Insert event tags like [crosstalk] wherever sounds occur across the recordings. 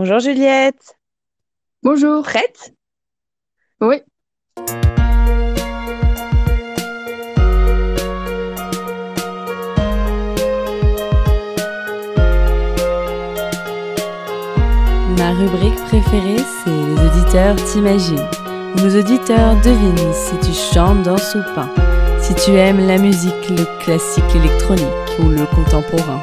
Bonjour Juliette. Bonjour. Prête? Oui. Ma rubrique préférée, c'est Les auditeurs t'imaginent, où nos auditeurs devinent si tu chantes, dans ou pas, si tu aimes la musique, le classique électronique ou le contemporain.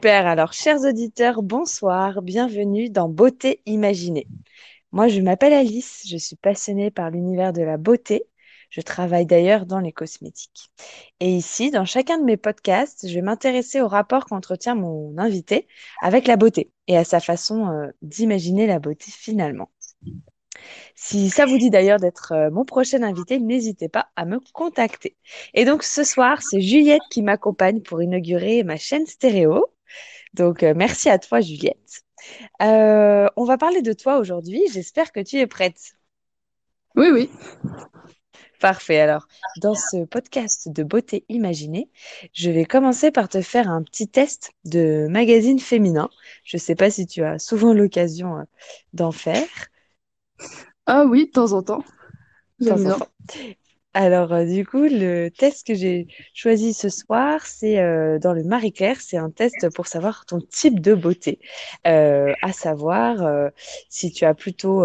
Super, alors chers auditeurs, bonsoir, bienvenue dans Beauté Imaginée. Moi, je m'appelle Alice, je suis passionnée par l'univers de la beauté. Je travaille d'ailleurs dans les cosmétiques. Et ici, dans chacun de mes podcasts, je vais m'intéresser au rapport qu'entretient mon invité avec la beauté et à sa façon euh, d'imaginer la beauté finalement. Si ça vous dit d'ailleurs d'être euh, mon prochain invité, n'hésitez pas à me contacter. Et donc ce soir, c'est Juliette qui m'accompagne pour inaugurer ma chaîne stéréo. Donc, euh, merci à toi, Juliette. Euh, on va parler de toi aujourd'hui. J'espère que tu es prête. Oui, oui. Parfait. Alors, dans ce podcast de beauté imaginée, je vais commencer par te faire un petit test de magazine féminin. Je ne sais pas si tu as souvent l'occasion euh, d'en faire. Ah oui, de temps en temps. Alors, euh, du coup, le test que j'ai choisi ce soir, c'est euh, dans le Marie-Claire. C'est un test pour savoir ton type de beauté, euh, à savoir si tu as plutôt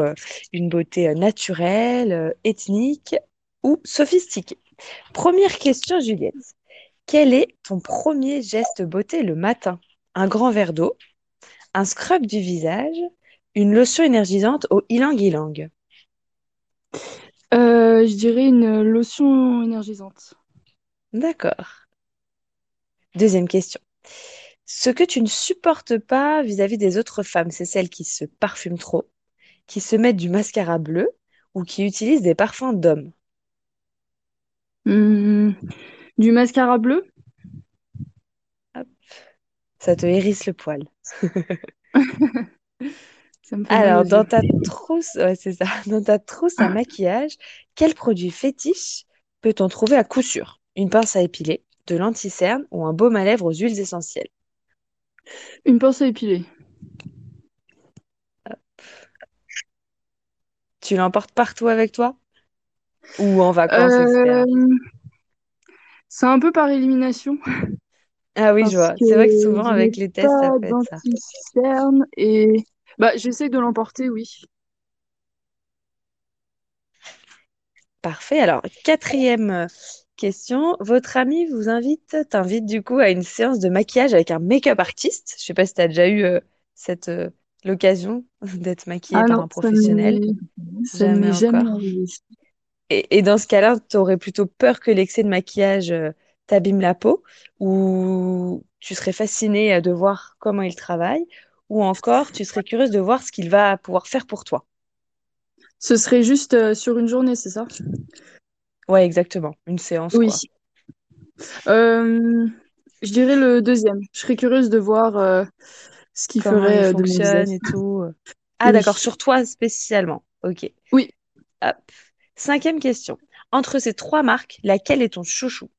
une beauté naturelle, ethnique ou sophistiquée. Première question, Juliette. Quel est ton premier geste beauté le matin? Un grand verre d'eau, un scrub du visage, une lotion énergisante au ylang-ylang? Euh, je dirais une lotion énergisante. D'accord. Deuxième question. Ce que tu ne supportes pas vis-à-vis des autres femmes, c'est celles qui se parfument trop, qui se mettent du mascara bleu ou qui utilisent des parfums d'hommes. Hmm, du mascara bleu? Ça te hérisse le poil. [laughs] Alors, dans ta trousse, c'est ça, [laughs] dans ta trousse à maquillage, quel produit fétiche peut-on trouver à coup sûr? Une pince à épiler, de l'anti-cerne ou un baume à lèvres aux huiles essentielles? Une pince à épiler. Tu l'emportes partout avec toi? Ou en vacances. Euh, c'est un peu par élimination. Ah oui, je vois. C'est vrai que souvent avec les tests, ça être ça. et bah, j'essaie de l'emporter, oui. Parfait. Alors, quatrième euh, question. Votre ami vous invite, t'invite du coup à une séance de maquillage avec un make-up artiste? Je sais pas si tu as déjà eu euh, cette euh, l'occasion [laughs] d'être maquillée ah par un professionnel. Ça jamais, jamais. Et, et, dans ce cas-là, tu aurais plutôt peur que l'excès de maquillage t'abîme la peau? Ou tu serais fascinée de voir comment il travaille? Ou encore tu serais curieuse de voir ce qu'il va pouvoir faire pour toi Ce serait juste euh, sur une journée, c'est ça? Ouais, exactement. Une séance. Oui. Euh, je dirais le deuxième. Je serais curieuse de voir euh, ce qu'il ferait de fonctionne et tout. [laughs] Ah, d'accord, sur toi spécialement. Ok. Oui. Hop. Cinquième question. Entre ces trois marques, laquelle est ton chouchou?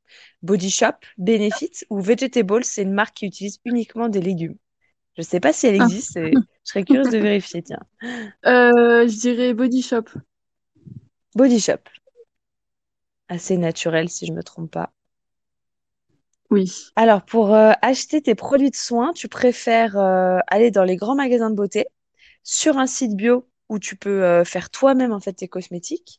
Body Shop, Benefit ou Vegetable, c'est une marque qui utilise uniquement des légumes? Je ne sais pas si elle ah. existe. je serais curieuse de vérifier, tiens. Euh, je dirais Body Shop. Body Shop. Assez naturel, si je ne me trompe pas. Oui. Alors, pour euh, acheter tes produits de soins, tu préfères euh, aller dans les grands magasins de beauté, sur un site bio où tu peux faire toi-même en fait tes cosmétiques,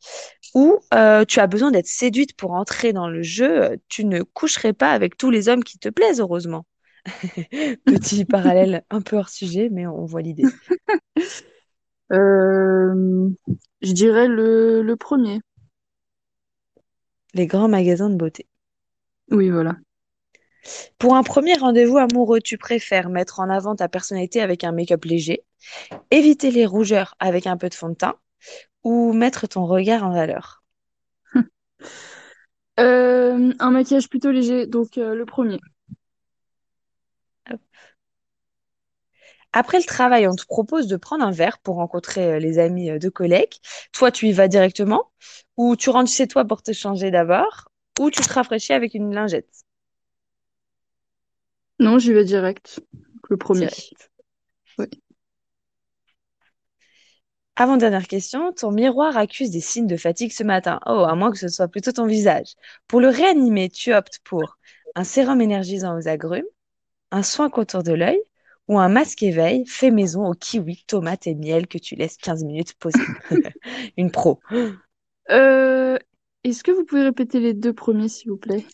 ou tu as besoin d'être séduite pour entrer dans le jeu, tu ne coucherais pas avec tous les hommes qui te plaisent, heureusement. [laughs] Petit parallèle un peu hors sujet, mais on voit l'idée. [laughs] Euh, je dirais le, le premier. Les grands magasins de beauté. Oui, voilà. Pour un premier rendez-vous amoureux, tu préfères mettre en avant ta personnalité avec un make-up léger, éviter les rougeurs avec un peu de fond de teint ou mettre ton regard en valeur? [laughs] Euh, un maquillage plutôt léger, donc euh, le premier. Après le travail, on te propose de prendre un verre pour rencontrer euh, les amis euh, de collègues. Toi, tu y vas directement ou tu rentres chez toi pour te changer d'abord ou tu te rafraîchis avec une lingette? Non, j'y vais direct. Le premier. Direct. Oui. Avant-dernière question, ton miroir accuse des signes de fatigue ce matin. Oh, à moins que ce soit plutôt ton visage. Pour le réanimer, tu optes pour un sérum énergisant aux agrumes, un soin contour de l'œil ou un masque éveil fait maison au kiwi, tomate et miel que tu laisses 15 minutes poser. [laughs] [laughs] Une pro. Euh, est-ce que vous pouvez répéter les deux premiers, s'il vous plaît?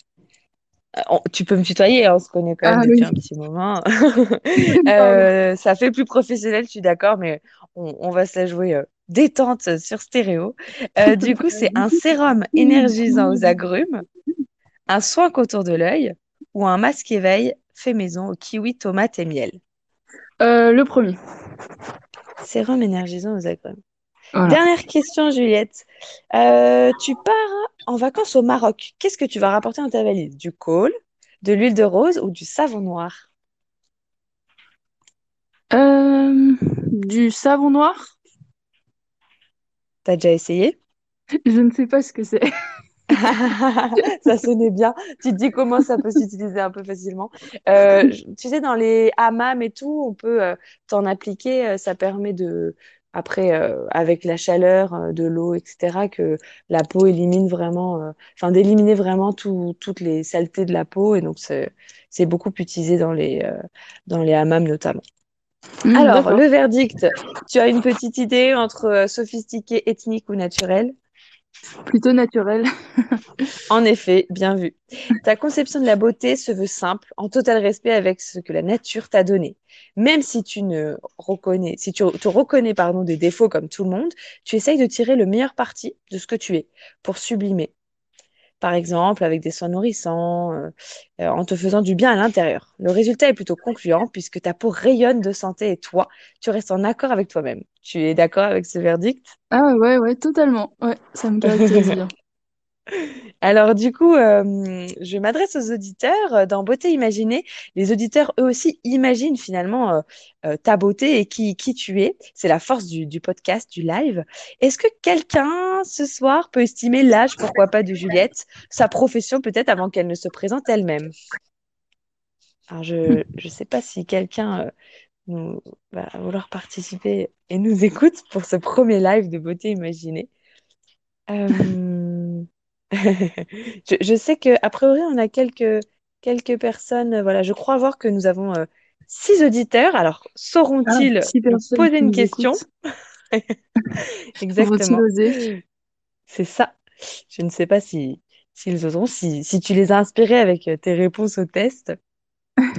Euh, on- tu peux me tutoyer, hein, on se connaît quand même Ah depuis oui, un petit moment. [laughs] Euh, ça fait plus professionnel, je suis d'accord, mais on, on va se la jouer euh, détente sur stéréo. Euh, du coup, c'est un sérum énergisant aux agrumes, un soin contour de l'œil ou un masque éveil fait maison au kiwi, tomate et miel. Euh, le premier. Sérum énergisant aux agrumes. Voilà. Dernière question, Juliette. Euh, tu pars en vacances au Maroc. Qu'est-ce que tu vas rapporter dans ta valise? Du col, de l'huile de rose ou du savon noir? Euh, du savon noir? T'as déjà essayé? [laughs] Je ne sais pas ce que c'est. [laughs] Ça sonnait bien. Tu te dis comment ça peut s'utiliser un peu facilement. Euh, tu sais, dans les hammams et tout, on peut euh, t'en appliquer. euh, ça permet de, après, euh, avec la chaleur euh, de l'eau, etc., que la peau élimine vraiment, enfin, d'éliminer vraiment tout- toutes les saletés de la peau. Et donc, c'est, beaucoup utilisé dans les, euh, dans les hammams notamment. Hmm, Alors, le verdict, tu as une petite idée entre sophistiqué, ethnique ou naturel? Plutôt naturel. [laughs] En effet, bien vu. Ta conception de la beauté se veut simple, en total respect avec ce que la nature t'a donné. Même si tu ne reconnais, si tu te reconnais, pardon, des défauts comme tout le monde, tu essayes de tirer le meilleur parti de ce que tu es pour sublimer. Par exemple, avec des soins nourrissants, euh, euh, en te faisant du bien à l'intérieur. Le résultat est plutôt concluant puisque ta peau rayonne de santé et toi, tu restes en accord avec toi-même. Tu es d'accord avec ce verdict? Ah ouais, ouais, totalement. Ouais, ça me caractérise bien. Alors du coup, euh, je m'adresse aux auditeurs. Euh, Dans Beauté Imaginée, les auditeurs, eux aussi, imaginent finalement euh, ta beauté et qui, qui tu es. C'est la force du, podcast, du live. Est-ce que quelqu'un ce soir peut estimer l'âge, pourquoi pas, de Juliette, sa profession peut-être avant qu'elle ne se présente elle-même? Alors je ne sais pas si quelqu'un va vouloir participer et nous écoute pour ce premier live de Beauté Imaginée. [laughs] Je, je sais que a priori on a quelques quelques personnes. euh, Voilà, je crois voir que nous avons euh, six auditeurs. Alors Ah, sauront-ils poser une question? [laughs] Exactement. C'est ça. Je ne sais pas si s'ils oseront. Si si tu les as inspirés avec euh, tes réponses au test,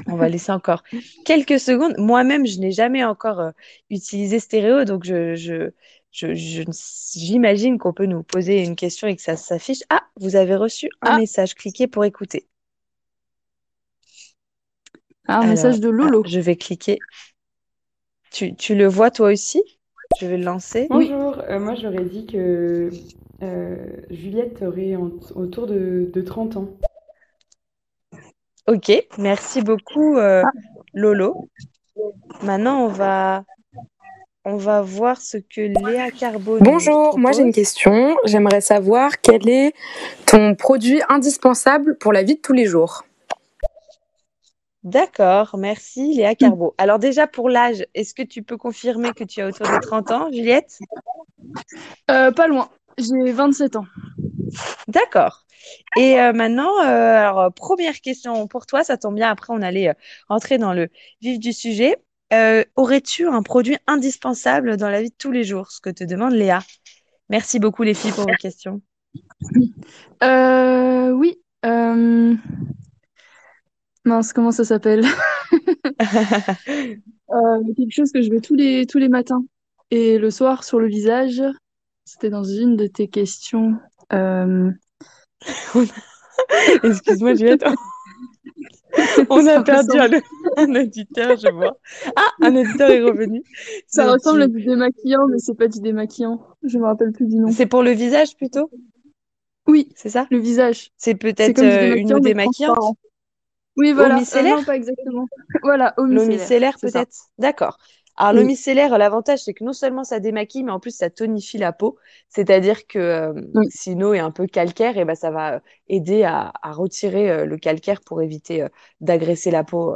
on va laisser encore quelques secondes. Moi-même, je n'ai jamais encore euh, utilisé stéréo, donc je je je, je j'imagine qu'on peut nous poser une question et que ça s'affiche. Ah, vous avez reçu un Ah, message. Cliquez pour écouter. un Alors, message de ah, Lolo. je vais cliquer. Tu, tu le vois toi aussi? Je vais le lancer. Oui. Bonjour, euh, moi j'aurais dit que euh, Juliette aurait en- autour de, de 30 ans. Ok, merci beaucoup euh, Ah, Lolo. Maintenant, on va, on va voir ce que Léa Carbo nous Bonjour, moi j'ai une question. J'aimerais savoir quel est ton produit indispensable pour la vie de tous les jours. D'accord, merci Léa Carbo. Alors déjà pour l'âge, est-ce que tu peux confirmer que tu as autour de 30 ans, Juliette? euh, pas loin. J'ai 27 ans. D'accord. Et euh, maintenant, euh, alors première question pour toi, ça tombe bien. Après, on allait euh, entrer dans le vif du sujet. Euh, aurais-tu un produit indispensable dans la vie de tous les jours? Ce que te demande Léa. Merci beaucoup les filles pour vos questions. Euh, oui. euh, Mince, comment ça s'appelle? [laughs] Quelque chose que je mets tous les, tous les matins. Et le soir, sur le visage, c'était dans une de tes questions. [laughs] Excuse-moi, Juliette. [laughs] On a perdu un, un auditeur, je vois. Ah, un auditeur est revenu. Ça ressemble à tu- du démaquillant, mais c'est pas du démaquillant. Je me rappelle plus du nom. C'est pour le visage plutôt, Oui, c'est ça? Le visage. C'est peut-être euh, une eau démaquillante? Oui, voilà. Euh, micellaire? Non, pas exactement. Voilà, eau L'eau micellaire. peut-être? D'accord. Alors Oui. micellaire, l'avantage c'est que non seulement ça démaquille, mais en plus ça tonifie la peau. C'est-à-dire que euh, Oui. si une eau est un peu calcaire, et ben ça va euh, aider à, à retirer euh, le calcaire pour éviter euh, d'agresser la peau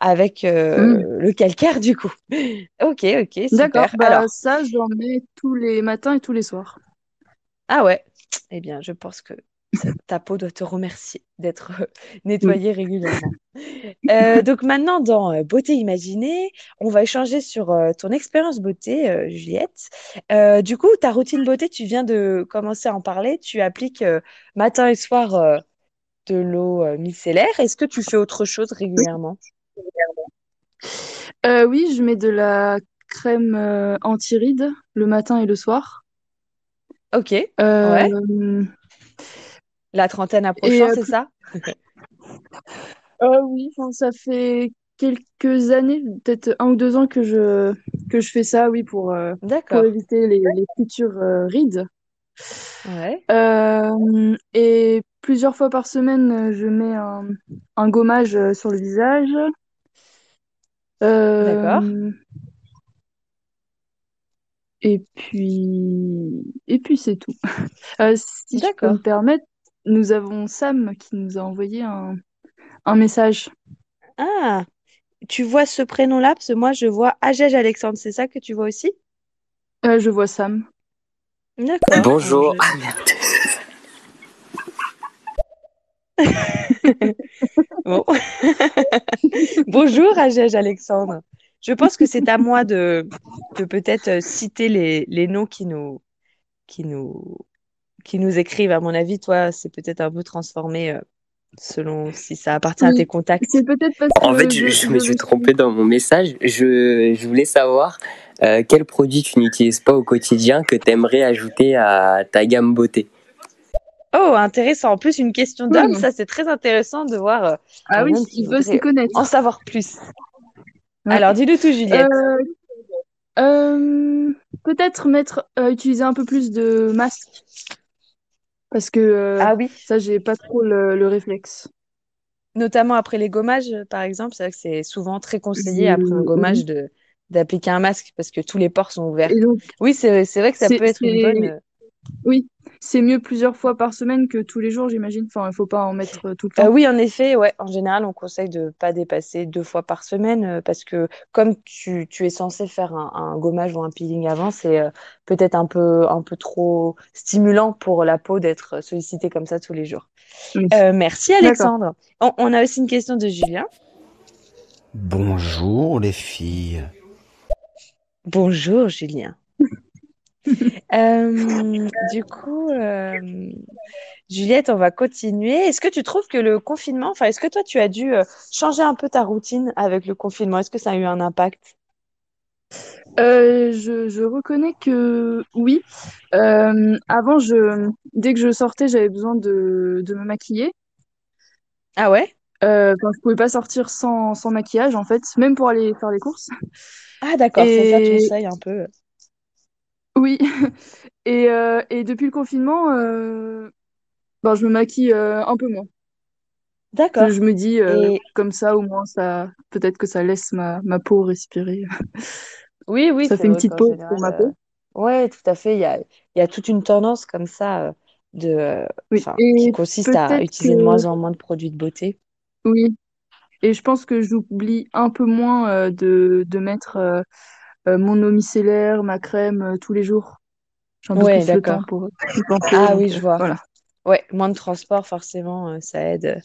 avec Mm. le calcaire du coup. [laughs] Ok, ok, D'accord. Bah, Alors, ça, j'en mets tous les matins et tous les soirs. ah ouais, eh bien je pense que ta peau doit te remercier d'être euh, [laughs] nettoyée régulièrement. [laughs] Euh, donc maintenant, dans euh, Beauté imaginée, on va échanger sur euh, ton expérience beauté, euh, Juliette. Du coup, ta routine beauté, tu viens de commencer à en parler. Tu appliques matin et soir de l'eau micellaire. Est-ce que tu fais autre chose régulièrement? Oui, je mets de la crème anti-rides le matin et le soir. Ok, ouais. La trentaine approchant, euh, c'est ça? [laughs] euh, oui, ça fait quelques années, peut-être un ou deux ans que je que je fais ça, oui, pour euh, pour éviter les, les futures rides. Ouais, Euh, et plusieurs fois par semaine, je mets un, un gommage sur le visage. d'accord. Et puis, et puis c'est tout. [laughs] Euh, si je peux me permettre, nous avons Sam qui nous a envoyé un, un message. Ah, tu vois ce prénom-là? Parce que moi, je vois Agège Alexandre. C'est ça que tu vois aussi? Euh, je vois Sam. D'accord. Bonjour. je... Ah merde. [laughs] Bon. [laughs] Bonjour, Agège Alexandre. Je pense que c'est à moi de, de peut-être citer les, les noms qui nous, qui nous, qui nous écrivent. À mon avis, toi, c'est peut-être un peu transformé euh, selon si ça appartient à tes contacts. c'est peut-être parce En que fait, je, je, je je me suis le trompé dans mon message. Je, je voulais savoir euh, quel produit tu n'utilises pas au quotidien que tu aimerais ajouter à ta gamme beauté? Oh, intéressant. En plus, une question d'homme, ça, c'est très intéressant de voir euh, Ah oui, il veut s'y connaître. en savoir plus. Ouais. Alors, dis-le tout, Juliette. Euh, euh, peut-être mettre, euh, utiliser un peu plus de masque parce que euh, Ah oui, ça, j'ai pas trop le, le réflexe. notamment après les gommages, par exemple. C'est vrai que c'est souvent très conseillé après un gommage de d'appliquer un masque parce que tous les pores sont ouverts. Donc, Oui, c'est vrai que ça peut être une bonne. Euh, oui, c'est mieux plusieurs fois par semaine que tous les jours, j'imagine. Enfin, il faut pas en mettre euh, tout le Euh, temps. oui, en effet, ouais. En général, on conseille de pas dépasser deux fois par semaine euh, parce que comme tu, tu es censé faire un, un gommage ou un peeling avant, c'est euh, peut-être un peu un peu trop stimulant pour la peau d'être sollicitée comme ça tous les jours. Oui. Euh, merci. Alexandre. On, on a aussi une question de Julien. Bonjour les filles. Bonjour Julien. [laughs] [laughs] Euh, du coup, euh, Juliette, on va continuer. Est-ce que tu trouves que le confinement, enfin, est-ce que toi, tu as dû euh, changer un peu ta routine avec le confinement? Est-ce que ça a eu un impact? Euh, je, je reconnais que oui. Avant, je, dès que je sortais, j'avais besoin de, de me maquiller. Ah ouais? Euh, je pouvais pas sortir sans, sans maquillage, en fait, même pour aller faire les courses. Ah d'accord, c'est ça ton seuil un peu. Oui. [laughs] Et, euh, et depuis le confinement, euh, ben, je me maquille euh, un peu moins. D'accord. je me dis, Et comme ça, au moins, ça, peut-être que ça laisse ma, ma peau respirer. [laughs] oui, oui, Ça c'est fait une vrai petite qu'en pause pour ma général, euh, peau. ouais, tout à fait. Il y a, il y a toute une tendance comme ça euh, de, euh, Oui. enfin, qui Et consiste à peut-être utiliser de que, moins en moins de produits de beauté. oui. Et je pense que j'oublie un peu moins euh, de, de mettre euh, mon eau micellaire, ma crème euh, tous les jours. Peu Ouais, le temps pour penser, Ah oui, euh, je vois. voilà. Ouais, moins de transport, forcément, euh, ça aide.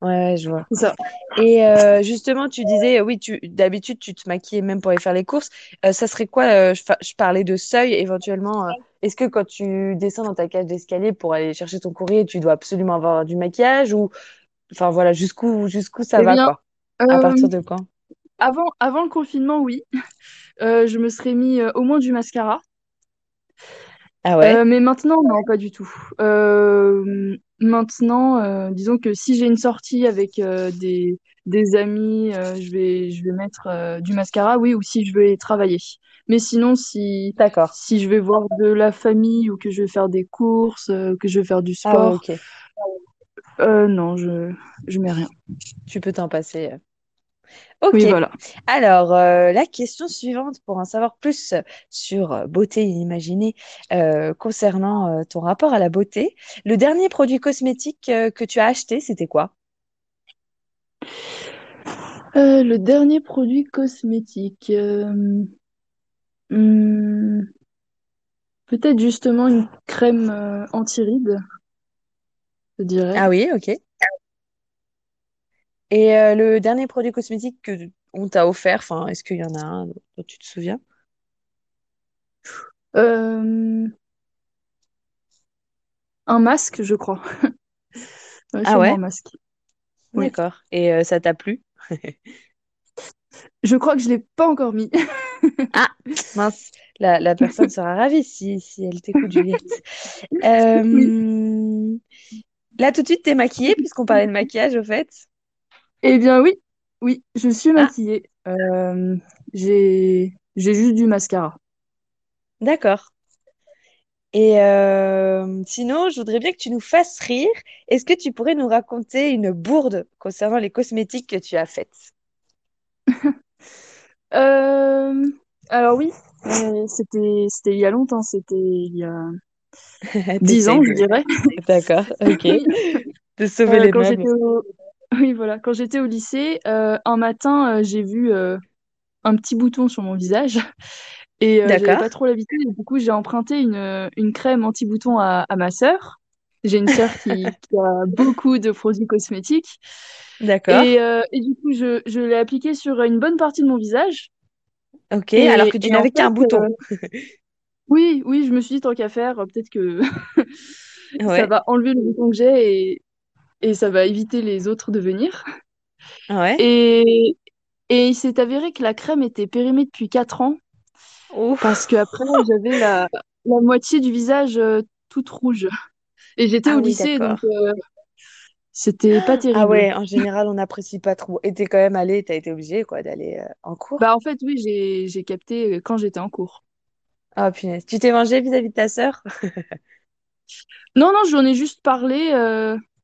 Ouais, je vois. Ça. Et euh, justement, tu disais, euh, oui, tu d'habitude, tu te maquillais même pour aller faire les courses. Euh, ça serait quoi, euh, je, parlais de seuil, éventuellement. euh, est-ce que quand tu descends dans ta cage d'escalier pour aller chercher ton courrier, tu dois absolument avoir du maquillage ou, enfin voilà, jusqu'où jusqu'où ça Eh va, bien, quoi? À euh, partir de quand? Avant, avant le confinement, oui. [laughs] Euh, je me serais mis euh, au moins du mascara. Ah ouais? Euh, mais maintenant, non, pas du tout. Maintenant, disons que si j'ai une sortie avec des, des amis, je vais, je vais mettre du mascara, oui, ou si je vais travailler. Mais sinon, si, D'accord. si je vais voir de la famille ou que je vais faire des courses, que je vais faire du Ah sport, non, je, je mets rien. Tu peux t'en passer. Ok. Oui, voilà. Alors, euh, la question suivante pour en savoir plus sur euh, beauté imaginée euh, concernant euh, ton rapport à la beauté. Le dernier produit cosmétique euh, que tu as acheté, c'était quoi? Euh, le dernier produit cosmétique, euh, hmm, peut-être justement une crème euh, anti-rides, je dirais. Ah oui, ok. Et euh, le dernier produit cosmétique que on t'a offert, enfin, est-ce qu'il y en a un dont tu te souviens? Euh, un masque, je crois. [laughs] Ouais, Ah sûrement ouais? un masque. Oui. D'accord. Et euh, ça t'a plu? [laughs] Je crois que je l'ai pas encore mis. [laughs] Ah, mince, la, la personne sera ravie si, si elle t'écoute, Juliette. Euh, Oui. Là, tout de suite, t'es maquillée, puisqu'on parlait de maquillage, au fait. Eh bien oui, oui, je suis Ah, maquillée. Euh, j'ai j'ai juste du mascara. d'accord. Et euh, sinon, je voudrais bien que tu nous fasses rire. Est-ce que tu pourrais nous raconter une bourde concernant les cosmétiques que tu as faites? [laughs] Euh, alors oui, c'était c'était il y a longtemps, c'était il y a [laughs] dix T'essayes ans, je de... dirais. [laughs] D'accord, ok. De sauver Euh, les quand j'étais. [laughs] Oui, voilà. Quand j'étais au lycée, euh, un matin, euh, j'ai vu euh, un petit bouton sur mon visage [laughs] et euh, j'avais D'accord, pas trop l'habitude. Et du coup, j'ai emprunté une, une crème anti-bouton à, à ma sœur. J'ai une sœur qui, [laughs] qui a beaucoup de produits cosmétiques. d'accord. Et, euh, et du coup, je, je l'ai appliquée sur une bonne partie de mon visage. Ok, alors que tu et en n'avais qu'un fait, bouton. euh, oui, oui, je me suis dit, tant qu'à faire, euh, peut-être que ça Ouais, va enlever le bouton que j'ai et, et ça va éviter les autres de venir. ouais? Et, et il s'est avéré que la crème était périmée depuis 4 ans parce Ouf. qu'après, j'avais la, la moitié du visage euh, toute rouge. Et j'étais Ah au oui, lycée, donc euh, c'était pas Ah terrible. ouais, en général, on n'apprécie pas trop. Et t'es quand même allé, t'as été obligé, quoi, d'aller euh, en cours? Bah, en fait, oui, j'ai, j'ai capté quand j'étais en cours. Ah, punaise. Tu t'es vengé vis-à-vis de ta sœur? Non, non, j'en ai juste parlé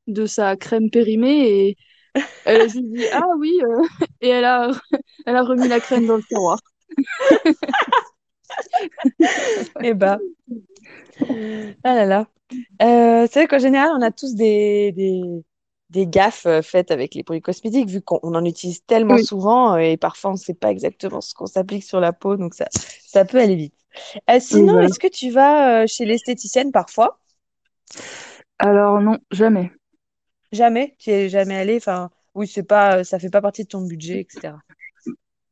de sa crème périmée et elle a juste dit, [laughs] ah oui, euh, [laughs] et elle a, [laughs] elle a remis la crème dans le tiroir. Eh ben, ah là là. Euh, c'est vrai qu'en général, on a tous des, des, des gaffes euh, faites avec les produits cosmétiques, vu qu'on on en utilise tellement Oui, souvent euh, et parfois on ne sait pas exactement ce qu'on s'applique sur la peau, donc ça, ça peut aller vite. Euh, oui, sinon, voilà. est-ce que tu vas euh, chez l'esthéticienne parfois? Alors non, jamais. Jamais? Tu es jamais allé? Enfin, oui, c'est pas, ça fait pas partie de ton budget, etc.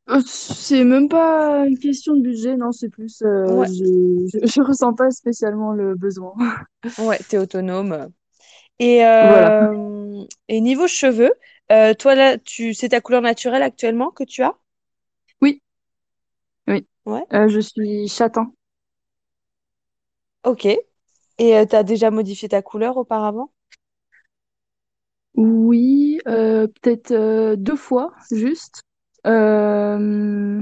Euh, C'est même pas une question de budget, non, c'est plus, euh, Ouais, je, je, je ressens pas spécialement le besoin. [laughs] ouais, t'es autonome. Et, Voilà. euh, et niveau cheveux, euh, toi là, tu, c'est ta couleur naturelle actuellement que tu as? Oui, oui. Ouais, Euh, je suis châtain. ok. Et euh, t'as déjà modifié ta couleur auparavant? Oui, euh, peut-être euh, deux fois, juste. Euh,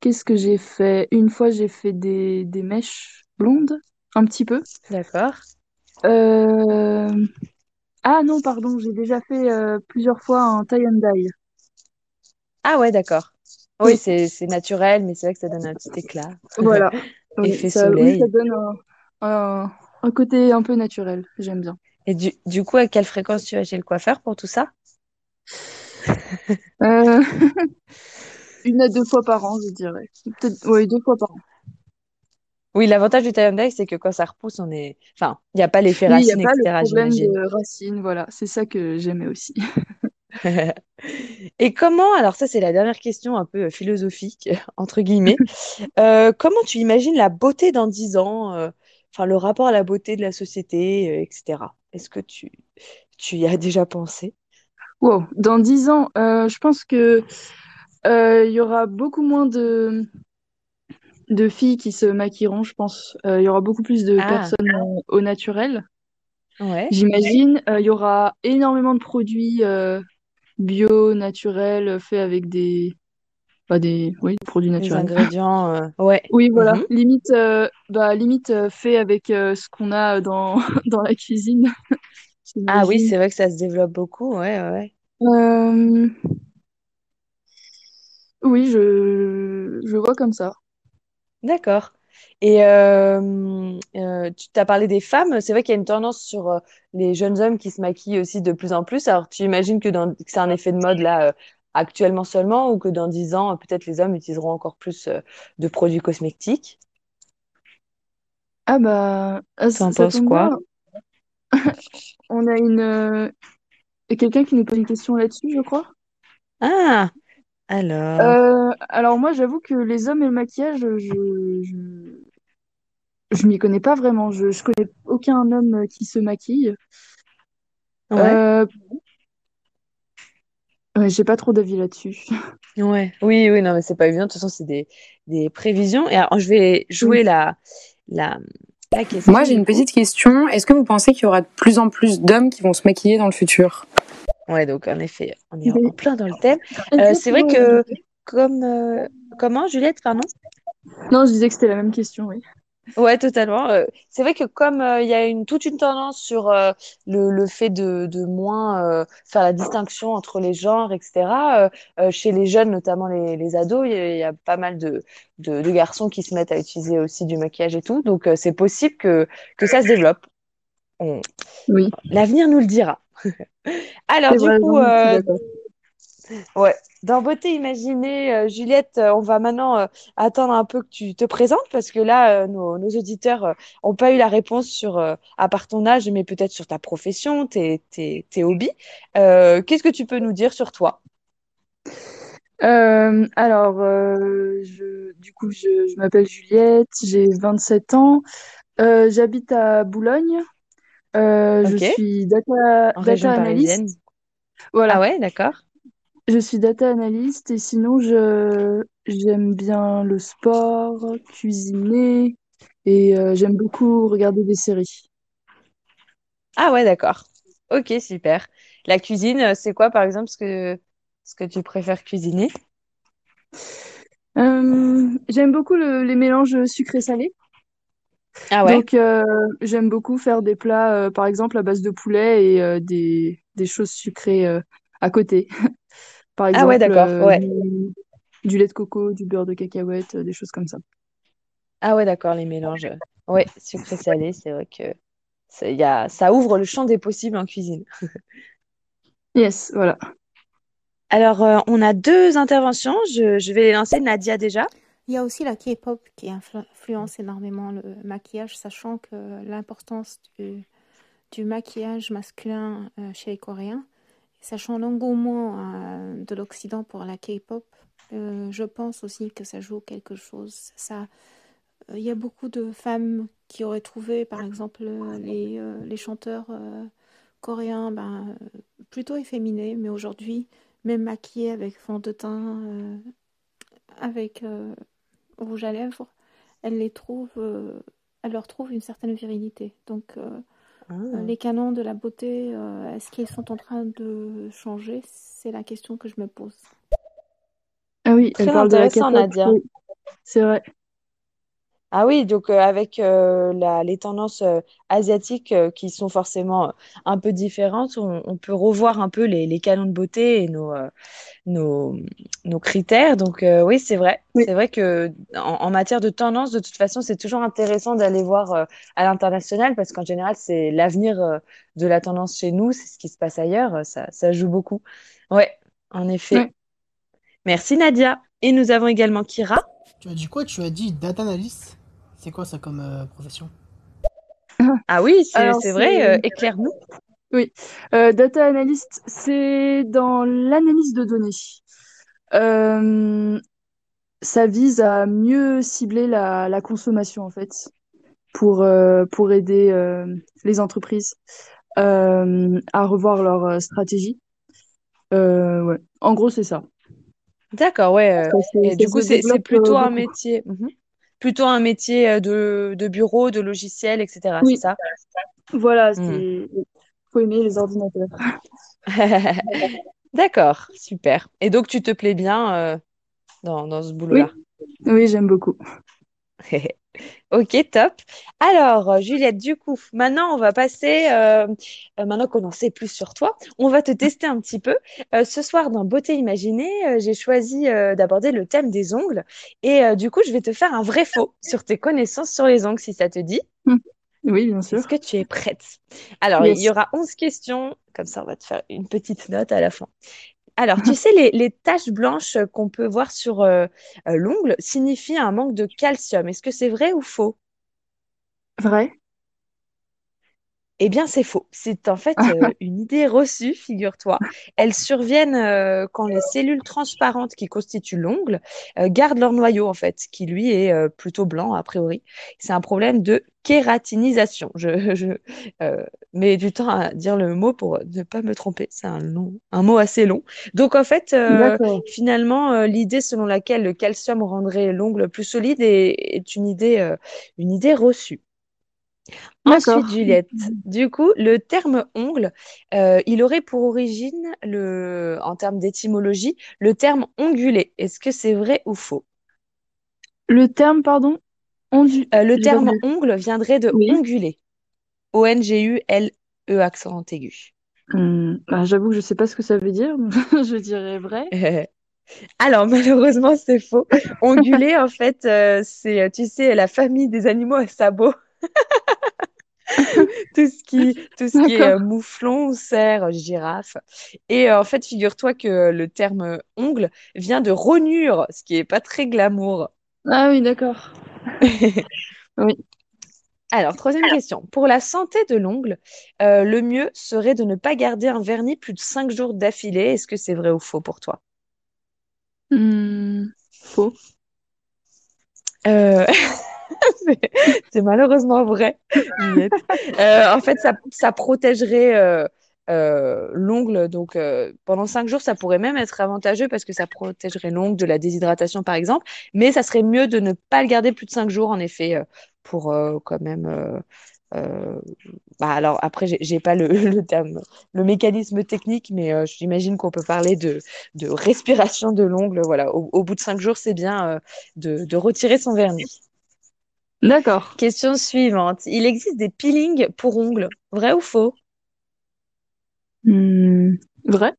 qu'est-ce que j'ai fait? Une fois, j'ai fait des, des mèches blondes, un petit peu. D'accord. Euh, Ah non, pardon, j'ai déjà fait euh, plusieurs fois un tie and dye. Ah ouais, d'accord. Oui, Oui, c'est c'est naturel, mais c'est vrai que ça donne un petit éclat. voilà. Oui, [laughs] Effet ça, oui, ça soleil. donne un, un, un côté un peu naturel. J'aime bien. Et du, du coup, à quelle fréquence tu vas chez le coiffeur pour tout ça? Euh, [laughs] une à deux fois par an, je dirais. Peut-être, oui, deux fois par an. Oui, l'avantage du dye, c'est que quand ça repousse, on est... Enfin, il n'y a pas l'effet Oui, il n'y a racine, pas le etc., problème j'imagine. de racines, voilà. C'est ça que j'aimais aussi. [laughs] Et comment, alors ça c'est la dernière question un peu philosophique, [laughs] entre guillemets, Euh, comment tu imagines la beauté dans 10 ans, euh, enfin le rapport à la beauté de la société, euh, etc. Est-ce que tu, tu y as déjà pensé? Wow. Dans dix ans, euh, je pense que Euh, Il y aura beaucoup moins de, de filles qui se maquilleront, je pense. Euh, Il y aura beaucoup plus de Ah. personnes au naturel, Ouais. j'imagine. Il y aura énormément de produits bio, naturels, faits avec des, bah, des, oui, des produits naturels. ingrédients, [laughs] euh, ouais. Oui, voilà. Mhm. Limite, euh, bah, limite euh, fait avec ce qu'on a dans, [laughs] dans la cuisine, [laughs] Ah oui, c'est vrai que ça se développe beaucoup, ouais, ouais, oui, je, je vois comme ça. D'accord. Et euh, euh, tu t'as parlé des femmes, c'est vrai qu'il y a une tendance sur euh, les jeunes hommes qui se maquillent aussi de plus en plus. Alors, tu imagines que, c'est un effet de mode là actuellement seulement ou que dans 10 ans, peut-être les hommes utiliseront encore plus euh, de produits cosmétiques? Ah bah, ah, T'en penses quoi? [laughs] On a une euh, quelqu'un qui nous pose une question là-dessus, je crois. Ah, alors. Euh, alors moi, j'avoue que les hommes et le maquillage, je, je, je m'y connais pas vraiment. Je, je connais aucun homme qui se maquille. Ouais, Euh, ouais, j'ai pas trop d'avis là-dessus. ouais. Oui, oui, non, mais c'est pas évident. De toute façon, c'est des, des prévisions. Et alors, je vais jouer la, la, la question Moi, j'ai une petite question. Est-ce que vous pensez qu'il y aura de plus en plus d'hommes qui vont se maquiller dans le futur? Ouais, donc en effet, on est Oui. en plein dans le [laughs] thème. Euh, c'est vrai que comme euh, comment Juliette, pardon? Non, je disais que c'était la même question, oui. Ouais, totalement. Euh, c'est vrai que comme euh, il y a une toute une tendance sur euh, le, le fait de, de moins faire la distinction entre les genres, etc. chez les jeunes, notamment les, les ados, il y, a il y a pas mal de, de, de garçons qui se mettent à utiliser aussi du maquillage et tout. Donc c'est possible que, que ça se développe. On- Oui, L'avenir nous le dira. [laughs] Alors du coup, Ouais, dans Beauté Imaginée, euh, Juliette, euh, on va maintenant euh, attendre un peu que tu te présentes parce que là, nos, nos auditeurs n'ont pas eu la réponse sur, à part ton âge, mais peut-être sur ta profession, tes, tes, tes hobbies. Qu'est-ce que tu peux nous dire sur toi? Alors, je, du coup, je, je m'appelle Juliette, j'ai 27 ans, j'habite à Boulogne, je suis data, en data parisienne. analyst. Voilà, Ah ouais, d'accord. Je suis data analyst et sinon, je, j'aime bien le sport, cuisiner et euh, j'aime beaucoup regarder des séries. Ah ouais, d'accord. Ok, super. La cuisine, euh, c'est quoi par exemple ce que, ce que tu préfères cuisiner? Euh, j'aime beaucoup le- les mélanges sucré-salé. Ah ouais? Donc, euh, j'aime beaucoup faire des plats, euh, par exemple, à base de poulet et euh, des, des choses sucrées euh, à côté. [laughs] Par Ah ouais, exemple, d'accord. euh, Ouais. du, du lait de coco, du beurre de cacahuète, euh, des choses comme ça. Ah ouais, d'accord, les mélanges. euh, Ouais, sucré-salé, c'est vrai que ça, y a, ça ouvre le champ des possibles en cuisine. [laughs] Yes, voilà. Alors, euh, on a deux interventions. Je, je vais les lancer. Nadia déjà. Il y a aussi la K-pop qui influ- influence énormément le maquillage, sachant que l'importance du, du maquillage masculin euh, chez les Coréens, sachant l'engouement euh, de l'Occident pour la K-pop, euh, je pense aussi que ça joue quelque chose. Euh, il y a beaucoup de femmes qui auraient trouvé, par exemple, les, chanteurs coréens ben, plutôt efféminés, mais aujourd'hui, même maquillés avec fond de teint, avec rouge à lèvres, elle les trouve, euh, elle leur trouve une certaine virilité. Donc, Ah. euh, les canons de la beauté, euh, est-ce qu'ils sont en train de changer? C'est la question que je me pose. Ah oui, elle Très parle de la C'est vrai. Ah oui, donc euh, avec euh, la, les tendances euh, asiatiques euh, qui sont forcément un peu différentes, on, on peut revoir un peu les, les canons de beauté et nos, euh, nos, nos critères. Donc euh, oui, c'est vrai. Oui, C'est vrai que en, en matière de tendance, de toute façon, c'est toujours intéressant d'aller voir euh, à l'international parce qu'en général, c'est l'avenir euh, de la tendance chez nous, c'est ce qui se passe ailleurs, euh, ça, ça joue beaucoup. Ouais, en effet. ouais. Merci Nadia. Et nous avons également Kira. Tu as dit quoi? Tu as dit data analyst? C'est quoi ça comme euh, profession? Ah oui, c'est vrai, euh, éclaire-nous. Oui. Euh, data analyst, c'est dans l'analyse de données. Euh, ça vise à mieux cibler la, la consommation, en fait, pour, euh, pour aider euh, les entreprises euh, à revoir leur stratégie. Euh, ouais. En gros, c'est ça. D'accord, ouais. et du coup, c'est, plutôt un métier, mhm. Plutôt un métier euh, de, de bureau, de logiciel, etc. C'est ça? voilà, Hmm. c'est faut aimer les ordinateurs. [laughs] D'accord, super. Et donc, tu te plais bien euh, dans, dans ce Oui, boulot-là? oui, j'aime beaucoup. [laughs] Ok, top. Alors, euh, Juliette, du coup, maintenant, on va passer, euh, euh, maintenant qu'on en sait plus sur toi, on va te tester un petit peu. Euh, ce soir, dans Beauté Imaginée, j'ai choisi d'aborder le thème des ongles. Et du coup, je vais te faire un vrai faux sur tes connaissances sur les ongles, si ça te dit. [laughs] Oui, bien Est-ce sûr. que tu es prête? Alors, il y aura 11 questions, comme ça, on va te faire une petite note à la fin. Alors, tu sais, les, taches blanches qu'on peut voir sur euh, euh, l'ongle signifient un manque de calcium. Est-ce que c'est vrai ou faux? Vrai? Eh bien, c'est faux. C'est en fait euh, [laughs] une idée reçue, figure-toi. Elles surviennent euh, quand les cellules transparentes qui constituent l'ongle euh, gardent leur noyau, en fait, qui lui est plutôt blanc, a priori. C'est un problème de kératinisation. Je, je euh, mets du temps à dire le mot pour ne pas me tromper. C'est un long, un mot assez long. Donc, en fait, euh, finalement, l'idée selon laquelle le calcium rendrait l'ongle plus solide est, est une idée, une idée reçue. Ensuite. Juliette, du coup, le terme ongle, euh, il aurait pour origine, le, en termes d'étymologie, le terme ongulé. Est-ce que c'est vrai ou faux? Le terme, pardon, ondu. Euh, le terme ongle viendrait de Oui. onguler. O-N-G-U-L-E accent aigu. Hum, bah, j'avoue que je sais pas ce que ça veut dire. [laughs] Je dirais vrai. [laughs] Alors, malheureusement, c'est faux. [laughs] Ongulé, en fait, euh, c'est, tu sais, la famille des animaux à sabots. [laughs] tout ce qui, tout ce qui est euh, mouflon, cerf, girafe. Et euh, en fait, figure-toi que le terme ongle vient de rognure, ce qui est pas très glamour. Ah oui, d'accord. [laughs] Oui. Alors, troisième question. Pour la santé de l'ongle, euh, le mieux serait de ne pas garder un vernis plus de cinq jours d'affilée. Est-ce que c'est vrai ou faux pour toi? Hum, faux. Euh, [laughs] c'est malheureusement vrai. Euh, en fait, ça, ça protégerait euh, l'ongle. Donc, pendant cinq jours, ça pourrait même être avantageux parce que ça protégerait l'ongle de la déshydratation, par exemple. Mais ça serait mieux de ne pas le garder plus de cinq jours, en effet, pour quand même. Euh, bah, alors, après, j'ai pas le, [laughs] le terme, le mécanisme technique, mais euh, j'imagine qu'on peut parler de, de respiration de l'ongle. Voilà, au, au bout de cinq jours, c'est bien euh, de, de retirer son vernis. D'accord. Question suivante. Il existe des peelings pour ongles. Vrai ou faux? Hum, vrai?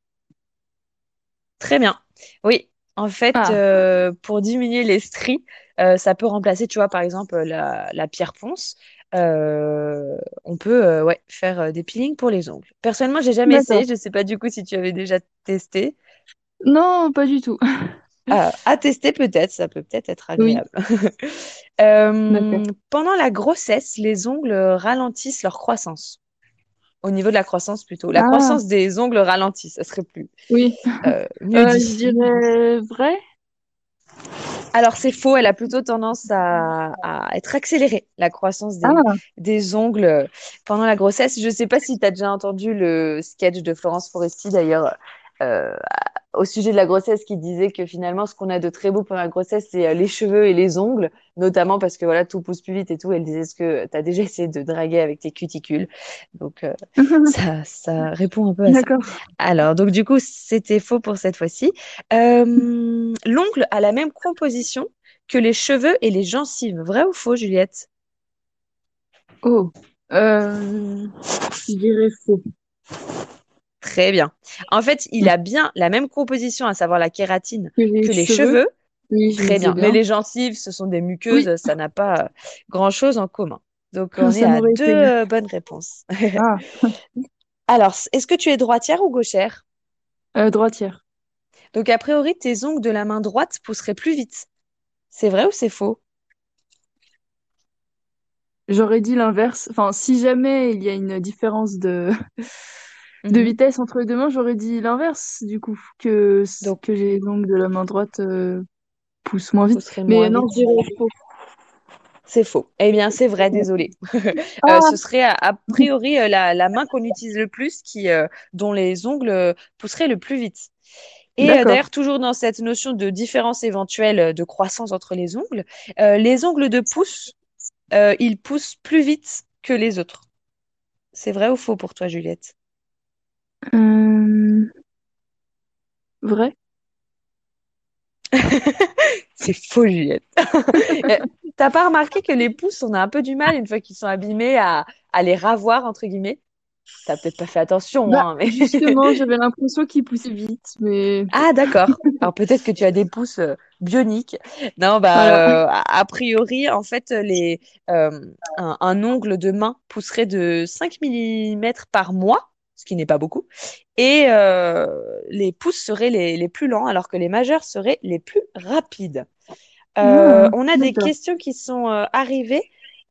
Très bien. Oui, en fait, Ah, euh, pour diminuer les stries, euh, ça peut remplacer, tu vois, par exemple, la, la pierre ponce. Euh, on peut euh, ouais, faire euh, des peelings pour les ongles. Personnellement, j'ai jamais essayé. Je sais pas du coup si tu avais déjà testé. Non, pas du tout. Ah, à tester peut-être, ça peut peut-être être Oui, agréable. [laughs] Euh, pendant la grossesse, les ongles ralentissent leur croissance. Au niveau de la croissance plutôt. La Ah, croissance des ongles ralentit, ça serait plus oui. je dirais vrai. Alors c'est faux, elle a plutôt tendance à, à être accélérée, la croissance des, Ah, des ongles pendant la grossesse. Je ne sais pas si tu as déjà entendu le sketch de Florence Foresti d'ailleurs euh, au sujet de la grossesse qui disait que finalement ce qu'on a de très beau pendant la grossesse c'est euh, les cheveux et les ongles, notamment parce que voilà tout pousse plus vite et tout. Elle disait est-ce que tu as déjà essayé de draguer avec tes cuticules? Donc euh, [laughs] ça, ça répond un peu à ça. d'accord. Alors, donc du coup, c'était faux pour cette fois-ci. Euh, l'ongle a la même composition que les cheveux et les gencives. Vrai ou faux, Juliette? Oh, euh, je dirais faux. Très bien. En fait, il a bien la même composition, à savoir la kératine, Que les que les cheveux? Oui, Très bien. Mais les gencives, ce sont des Oui, muqueuses, ça n'a pas euh, grand-chose en commun. Donc, on est à deux été. euh, bonnes réponses. Ah, [laughs] Alors, est-ce que tu es droitière ou gauchère? euh, droitière. Donc, a priori, tes ongles de la main droite pousseraient plus vite. C'est vrai ou c'est faux? J'aurais dit l'inverse. Enfin, si jamais il y a une différence de, de Mhm. vitesse entre les deux mains, j'aurais dit l'inverse, du coup, que, Donc, que les ongles de la main droite euh, poussent moins vite. Mais moins non, vite. C'est faux. Eh bien, c'est vrai, désolé. [laughs] Euh, Ah, ce serait a, priori euh, la, la main qu'on utilise le plus qui, euh, dont les ongles pousseraient le plus vite. Et d'ailleurs, toujours dans cette notion de différence éventuelle de croissance entre les ongles, les ongles de pouce, ils poussent plus vite que les autres. C'est vrai ou faux pour toi, Juliette? Euh, Vrai? [laughs] C'est faux, Juliette. [laughs] Euh, T'as pas remarqué que les pouces, on a un peu du mal, une fois qu'ils sont abîmés, à, à les ravoir, entre guillemets? T'as peut-être pas fait attention, Bah, hein, mais... [laughs] justement, j'avais l'impression qu'il poussait vite, mais Ah, d'accord. Alors peut-être que tu as des pouces euh, bioniques. Non, bah, euh, a a priori, en fait, les, euh, un, un ongle de main pousserait de 5 mm par mois, ce qui n'est pas beaucoup, et euh, les pouces seraient les, les plus lents, alors que les majeurs seraient les plus rapides. Euh, Ah, on a des questions qui sont euh, arrivées.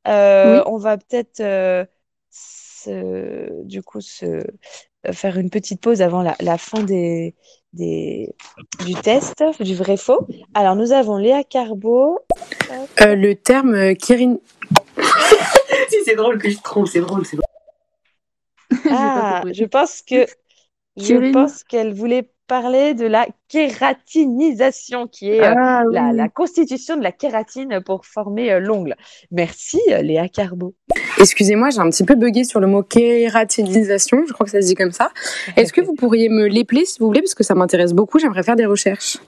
Euh, Oui. on va peut-être, euh, se- du coup, se, faire une petite pause avant la, la fin des, des, du test, du vrai-faux. Alors, nous avons Léa Carbo. Euh, le terme euh, Kirin... [laughs] si, c'est drôle que je trompe, c'est drôle, c'est drôle. [laughs] Ah, je pense que [laughs] je pense qu'elle voulait parler de la kératinisation, qui est euh, Ah la, oui. la constitution de la kératine pour former euh, l'ongle. Merci, euh, Léa Carbo. Excusez-moi, j'ai un petit peu bugué sur le mot kératinisation, je crois que ça se dit comme ça. [laughs] Est-ce que vous pourriez me l'épeler, s'il vous plaît, parce que ça m'intéresse beaucoup, j'aimerais faire des recherches.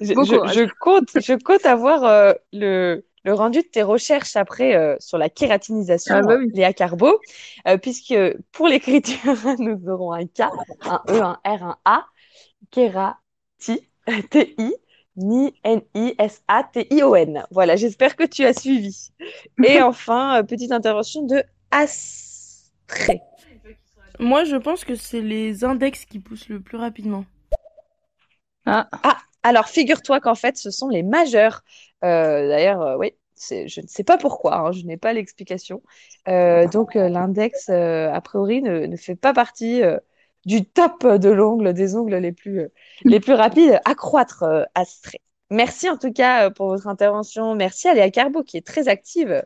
Je, compte, je compte avoir euh, le, le rendu de tes recherches après euh, sur la kératinisation, Ah bah oui. Léa Carbo, euh, puisque pour l'écriture, [laughs] nous aurons un K, un E, un R, un A, kérati, T-I, ni N-I-S-A-T-I-O-N. Voilà, j'espère que tu as suivi. Et [laughs] enfin, euh, petite intervention de Astré. Moi, je pense que c'est les index qui poussent le plus rapidement. Ah, Ah, alors figure-toi qu'en fait, ce sont les majeurs. Euh, d'ailleurs, euh, oui, je ne sais pas pourquoi, hein, je n'ai pas l'explication. Euh, donc, l'index, a priori, ne, ne fait pas partie du top de l'ongle, des ongles les plus, les plus rapides. Accroître, euh, Astrée. Merci en tout cas pour votre intervention. Merci à Léa Carbo qui est très active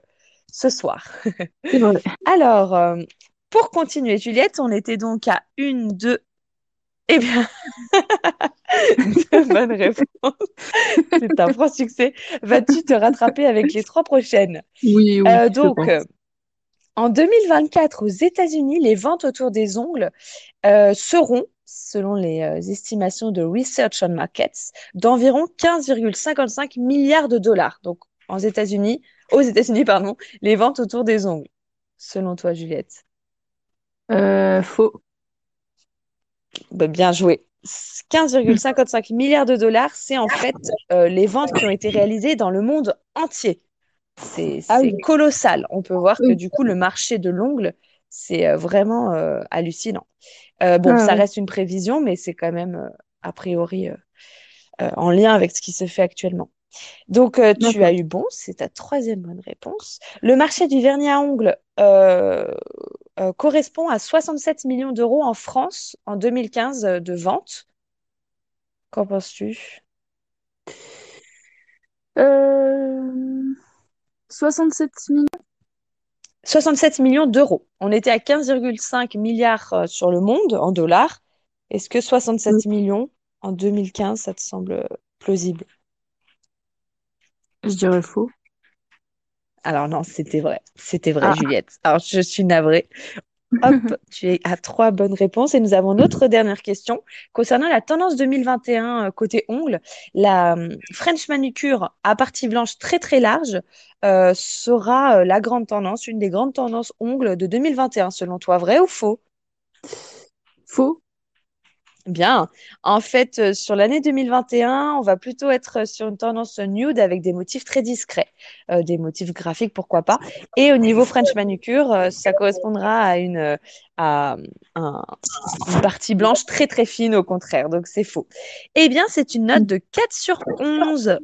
ce soir. [laughs] Alors, pour continuer, Juliette, on était donc à une, deux, eh bien, [laughs] deux bonnes réponses. C'est un franc succès. Vas-tu te rattraper avec les trois prochaines? Oui, oui, Euh, je donc, pense. euh, en 2024, aux États-Unis, les ventes autour des ongles euh, seront, selon les euh, estimations de Research on Markets, d'environ 15,55 milliards de dollars. Donc, aux États-Unis, aux États-Unis, pardon, les ventes autour des ongles. Selon toi, Juliette? Faux. Bah, bien joué. 15,55 milliards de dollars, c'est en fait euh, les ventes qui ont été réalisées dans le monde entier. C'est Ah oui. colossal. On peut voir que du coup, le marché de l'ongle, c'est euh, vraiment euh, hallucinant. Euh, bon, Ah ça reste une prévision, mais c'est quand même a priori en lien avec ce qui se fait actuellement. Donc, euh, tu as eu bon, c'est ta troisième bonne réponse. Le marché du vernis à ongles euh, euh, correspond à 67 millions d'euros en France en 2015 euh, de ventes. Qu'en penses-tu? Euh, 67 millions. 67 millions d'euros. On était à 15,5 milliards euh, sur le monde en dollars. Est-ce que 67 millions en 2015, ça te semble euh, plausible? Je dirais faux. Alors non, c'était vrai. C'était vrai, Ah. Juliette. Alors je suis navrée. Hop, [laughs] tu es à trois bonnes réponses et nous avons notre dernière question concernant la tendance 2021 euh, côté ongles. La euh, French manucure à partie blanche très très large euh, sera la grande tendance, une des grandes tendances ongles de 2021 selon toi, vrai ou faux? Faux. Bien. En fait, euh, sur l'année 2021, on va plutôt être sur une tendance nude avec des motifs très discrets, euh, des motifs graphiques, pourquoi pas. Et au niveau French manucure, euh, ça correspondra à une, à un- une partie blanche très très fine, au contraire. Donc c'est faux. Eh bien, c'est une note de 4 sur 11.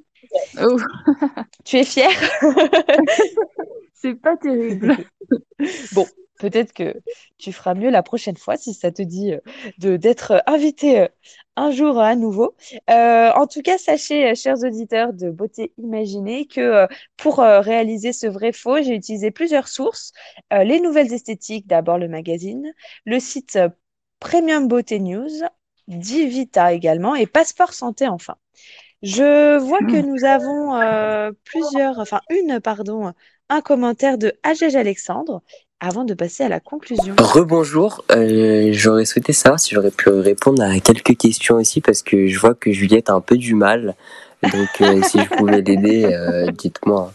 Oh, Tu es fière? [laughs] c'est pas terrible. Bon, peut-être que tu feras mieux la prochaine fois si ça te dit euh, d'être euh, invité euh, un jour à nouveau. En tout cas, sachez, chers auditeurs de Beauté Imaginée, que pour réaliser ce vrai faux, j'ai utilisé plusieurs sources. Les nouvelles esthétiques, d'abord le magazine, le site Premium Beauté News, Divita également et Passeport Santé enfin. Je vois que nous avons plusieurs, enfin une, pardon, un commentaire de Agège Alexandre avant de passer à la conclusion. Rebonjour, euh, j'aurais souhaité savoir si j'aurais pu répondre à quelques questions aussi parce que je vois que Juliette a un peu du mal. Donc euh, [laughs] si je pouvais l'aider, euh, dites-moi.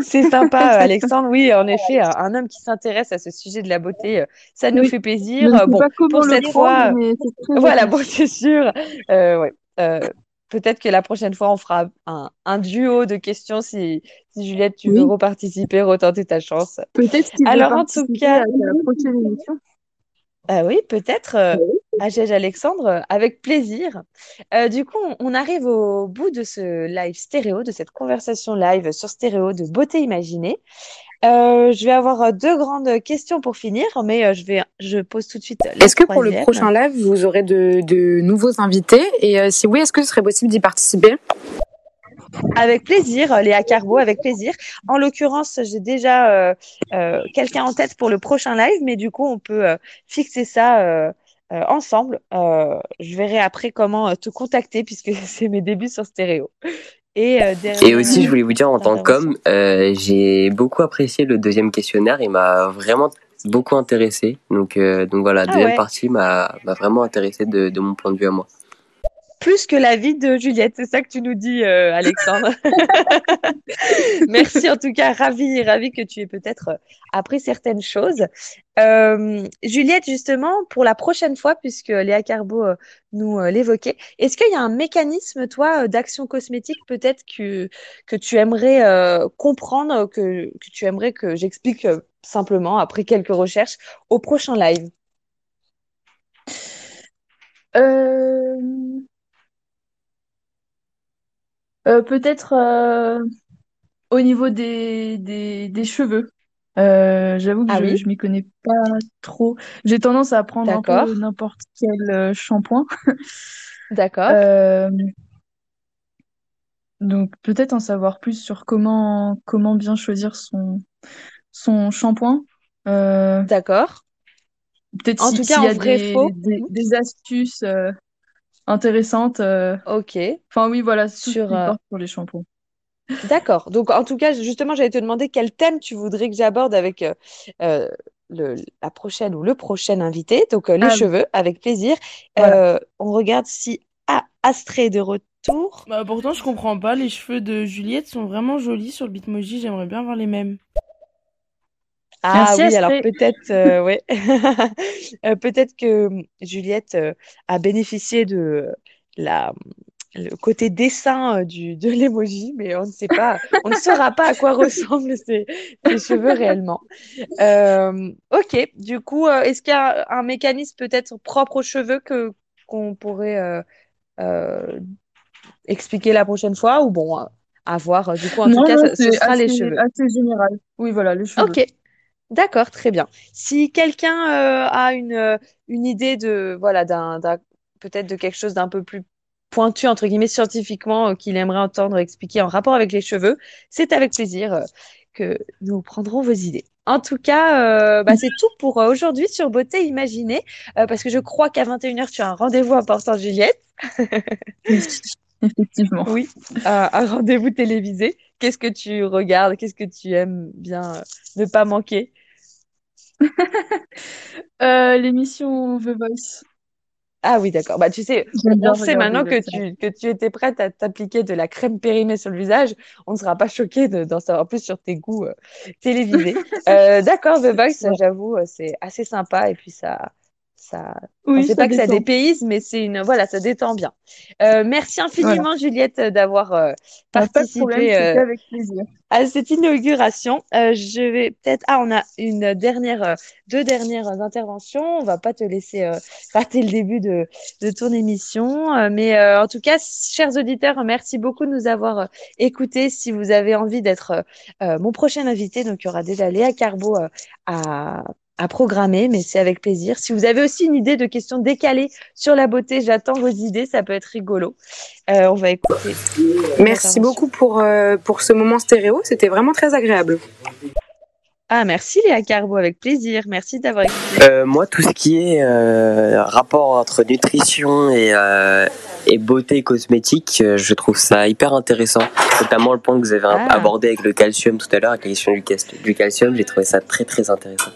C'est sympa, [laughs] Alexandre. Oui, en effet, un homme qui s'intéresse à ce sujet de la beauté, ça nous Oui. fait plaisir. Bon, pour cette fois, [laughs] voilà, bon, c'est sûr. Euh, ouais. Euh, peut-être que la prochaine fois, on fera un, un duo de questions si, si Juliette, tu veux Oui. reparticiper, retenter ta chance. Peut-être qu'il Alors, en tout cas, à la prochaine émission. ah oui, peut-être, euh, Agège Alexandre, euh, avec plaisir. Euh, du coup, on, on arrive au bout de ce live stéréo, de cette conversation live sur stéréo de beauté imaginée. Euh, je vais avoir euh, deux grandes questions pour finir, mais euh, je vais, je pose tout de suite Est-ce que pour le prochain live, vous aurez de, de nouveaux invités? Et euh, si oui, est-ce que ce serait possible d'y participer? Avec plaisir, Léa Carbo, avec plaisir. En l'occurrence, j'ai déjà euh, euh, quelqu'un en tête pour le prochain live, mais du coup, on peut euh, fixer ça ensemble. Je verrai après comment te contacter puisque [laughs] c'est mes débuts sur stéréo. Et, euh, Et aussi, je voulais vous dire en tant qu'homme, euh, j'ai beaucoup apprécié le deuxième questionnaire. Il m'a vraiment beaucoup intéressé. Donc, euh, donc voilà, la Ah deuxième ouais. partie m'a m'a vraiment intéressé de, de mon point de vue à moi. Plus que la vie de Juliette, c'est ça que tu nous dis, euh, Alexandre. [laughs] Merci en tout cas, ravi, ravi que tu aies peut-être euh, appris certaines choses. Euh, Juliette, justement, pour la prochaine fois, puisque Léa Carbo nous l'évoquait, est-ce qu'il y a un mécanisme, toi, d'action cosmétique peut-être que, que tu aimerais comprendre, que, que tu aimerais que j'explique simplement après quelques recherches au prochain live? Euh, euh, peut-être euh, au niveau des, des, des cheveux. Euh, j'avoue que Ah je, oui, je m'y connais pas trop. J'ai tendance à prendre un peu n'importe quel euh, shampoing. [laughs] d'accord, Euh, donc peut-être en savoir plus sur comment, comment bien choisir son, son shampoing. Euh, d'accord. peut-être En si- tout cas, s'il y a vrai des, des, des astuces intéressantes. euh, Ok. Enfin oui, voilà, Sur, euh, porte sur les shampoings. D'accord. Donc, en tout cas, justement, j'allais te demander quel thème tu voudrais que j'aborde avec euh, le, la prochaine ou le prochain invité. Donc, euh, les Ah oui, cheveux, avec plaisir. voilà. Euh, on regarde si ah, Astrée est de retour. Bah pourtant je comprends pas, les cheveux de Juliette sont vraiment jolis sur le Bitmoji, j'aimerais bien voir les mêmes. Ah Merci oui, alors peut-être euh, ouais. [laughs] Euh, peut-être que hum, Juliette euh, a bénéficié de la le côté dessin du [laughs] de l'emoji, mais on ne sait pas, on ne saura pas à quoi ressemblent [laughs] ces, ces cheveux réellement. Ok, du coup, est-ce qu'il y a un mécanisme peut-être propre aux cheveux que qu'on pourrait expliquer la prochaine fois ou bon, à voir. Du coup, en tout cas, non, ce sera les cheveux. assez général. Oui, voilà, les cheveux. Ok, d'accord, très bien. Si quelqu'un euh, a une, euh, une idée de voilà d'un, d'un- peut-être de quelque chose d'un peu plus pointu entre guillemets scientifiquement euh, qu'il aimerait entendre expliquer en rapport avec les cheveux, c'est avec plaisir euh, que nous prendrons vos idées. En tout cas, euh, bah, c'est tout pour aujourd'hui sur Beauté Imaginée, parce que je crois qu'à 21h, tu as un rendez-vous important, Juliette. [laughs] Effectivement. Oui, un, un rendez-vous télévisé. Qu'est-ce que tu regardes? Qu'est-ce que tu aimes bien ne pas manquer? [laughs] Euh, l'émission The Voice. Ah oui, d'accord. Bah, tu sais, on, sait maintenant que ça. tu, que tu étais prête à t'appliquer de la crème périmée sur le visage. On ne sera pas choqué de- d'en savoir plus sur tes goûts euh, télévisés. [laughs] Euh, d'accord, The Voice, j'avoue, c'est assez sympa et puis ça, ça, Oui, c'est pas que ça dépayse, mais c'est une, voilà, ça détend bien. Euh, merci Voilà. infiniment, Juliette, d'avoir euh, Ah, problème, participé c'était euh, avec plaisir. à cette inauguration. Euh, je vais peut-être. Ah, on a une dernière, euh, deux dernières interventions. On va pas te laisser rater le début de, de ton émission. Mais en tout cas, chers auditeurs, merci beaucoup de nous avoir écoutés. Si vous avez envie d'être mon prochain invité, donc il y aura déjà Léa Carbo à à programmer, mais c'est avec plaisir. Si vous avez aussi une idée de questions décalées sur la beauté, j'attends vos idées, ça peut être rigolo. Euh, on va écouter. Merci beaucoup pour, euh, pour ce moment stéréo, c'était vraiment très agréable. Ah, merci Léa Carbo, avec plaisir. Merci d'avoir expliqué. Euh, moi, tout ce qui est euh, rapport entre nutrition et, euh, et beauté cosmétique, je trouve ça hyper intéressant. Notamment le point que vous avez Ah. abordé avec le calcium tout à l'heure, avec la question du calcium, j'ai trouvé ça très très intéressant.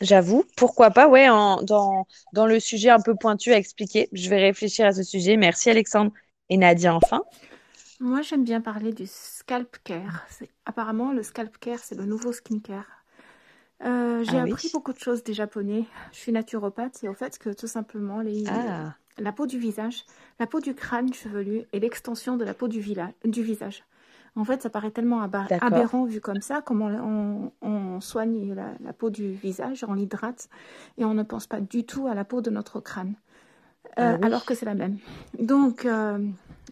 J'avoue, pourquoi pas, ouais, en- dans, dans le sujet un peu pointu à expliquer. Je vais réfléchir à ce sujet. Merci Alexandre et Nadia enfin. Moi, j'aime bien parler du scalp care. Apparemment, le scalp care, c'est le nouveau skincare. Euh, j'ai Ah oui. appris beaucoup de choses des Japonais. Je suis naturopathe et au fait que tout simplement, les, Ah. la peau du visage, la peau du crâne chevelu et l'extension de la peau du visage. En fait, ça paraît tellement aberrant vu comme ça, comment on, on soigne la, la peau du visage, on l'hydrate et on ne pense pas du tout à la peau de notre crâne, Ah Euh, oui. alors que c'est la même. Donc, euh,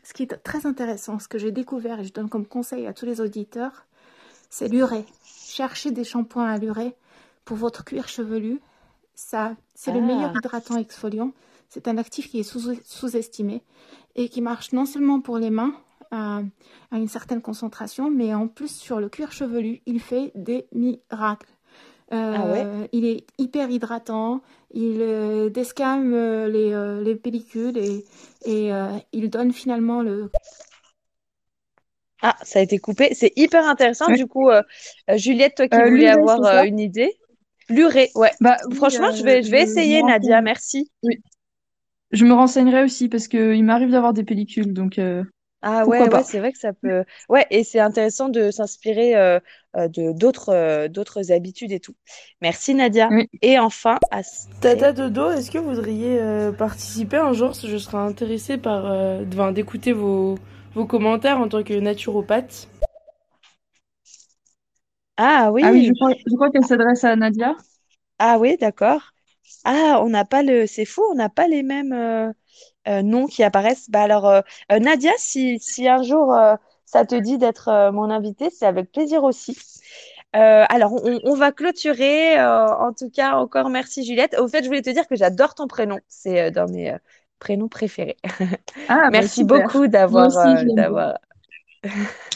ce qui est très intéressant, ce que j'ai découvert et je donne comme conseil à tous les auditeurs, c'est l'urée. Cherchez des shampoings à l'urée pour votre cuir chevelu. Ça, c'est le Ah. meilleur hydratant exfoliant. C'est un actif qui est sous- sous-estimé et qui marche non seulement pour les mains à, à une certaine concentration, mais en plus sur le cuir chevelu, il fait des miracles. Euh, Ah ouais? Il est hyper hydratant, il euh, descame euh, les, euh, les pellicules et, et euh, il donne finalement le Ah, ça a été coupé. C'est hyper intéressant. Du coup, Juliette, toi qui Euh, voulais l'urée, avoir euh, une idée? L'urée, ouais. Bah, oui, Franchement, euh, je vais, je vais essayer, Nadia. Merci. Je me renseignerai aussi parce que il m'arrive d'avoir des pellicules, donc euh, Ah Pourquoi ouais, c'est vrai que ça peut. Ouais, et c'est intéressant de s'inspirer euh, euh, de d'autres euh, d'autres habitudes et tout. Merci Nadia. Oui. Et enfin, Astrid. Tata Dodo, est-ce que vous voudriez euh, participer un jour? Je serais intéressée par euh, d'écouter vos, vos commentaires en tant que naturopathe. Ah oui. ah oui, je crois, je crois qu'elle s'adresse à Nadia. Ah oui, d'accord. Ah, on n'a pas le. C'est fou, on n'a pas les mêmes noms qui apparaissent. Bah alors, euh, euh, Nadia, si, si un jour euh, ça te dit d'être euh, mon invitée, c'est avec plaisir aussi. Euh, alors, on, on va clôturer. euh, en tout cas, encore merci Juliette. Au fait, je voulais te dire que j'adore ton prénom. C'est euh, dans mes euh, prénoms préférés. Ah, [laughs] bah, Merci super. beaucoup d'avoir euh, d'avoir. [laughs]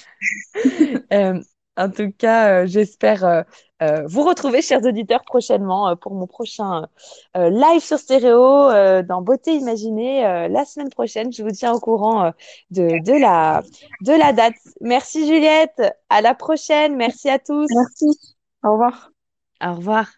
En tout cas, euh, j'espère euh, euh, vous retrouver, chers auditeurs, prochainement pour mon prochain live sur stéréo dans Beauté Imaginée la semaine prochaine. Je vous tiens au courant de, de la, de la date. Merci Juliette, à la prochaine. Merci à tous. Merci. Au revoir. Au revoir.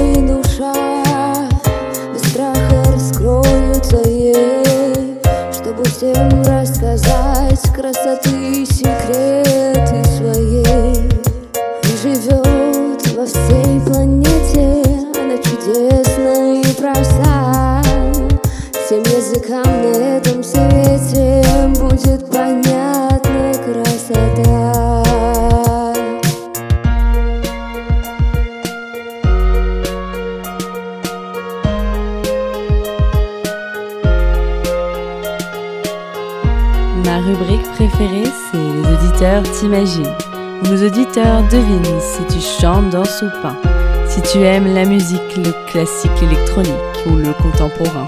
Ma rubrique préférée, c'est les auditeurs t'imaginent. Nos auditeurs devinent si tu chantes, danses ou pas. Si tu aimes la musique, le classique, l'électronique ou le contemporain.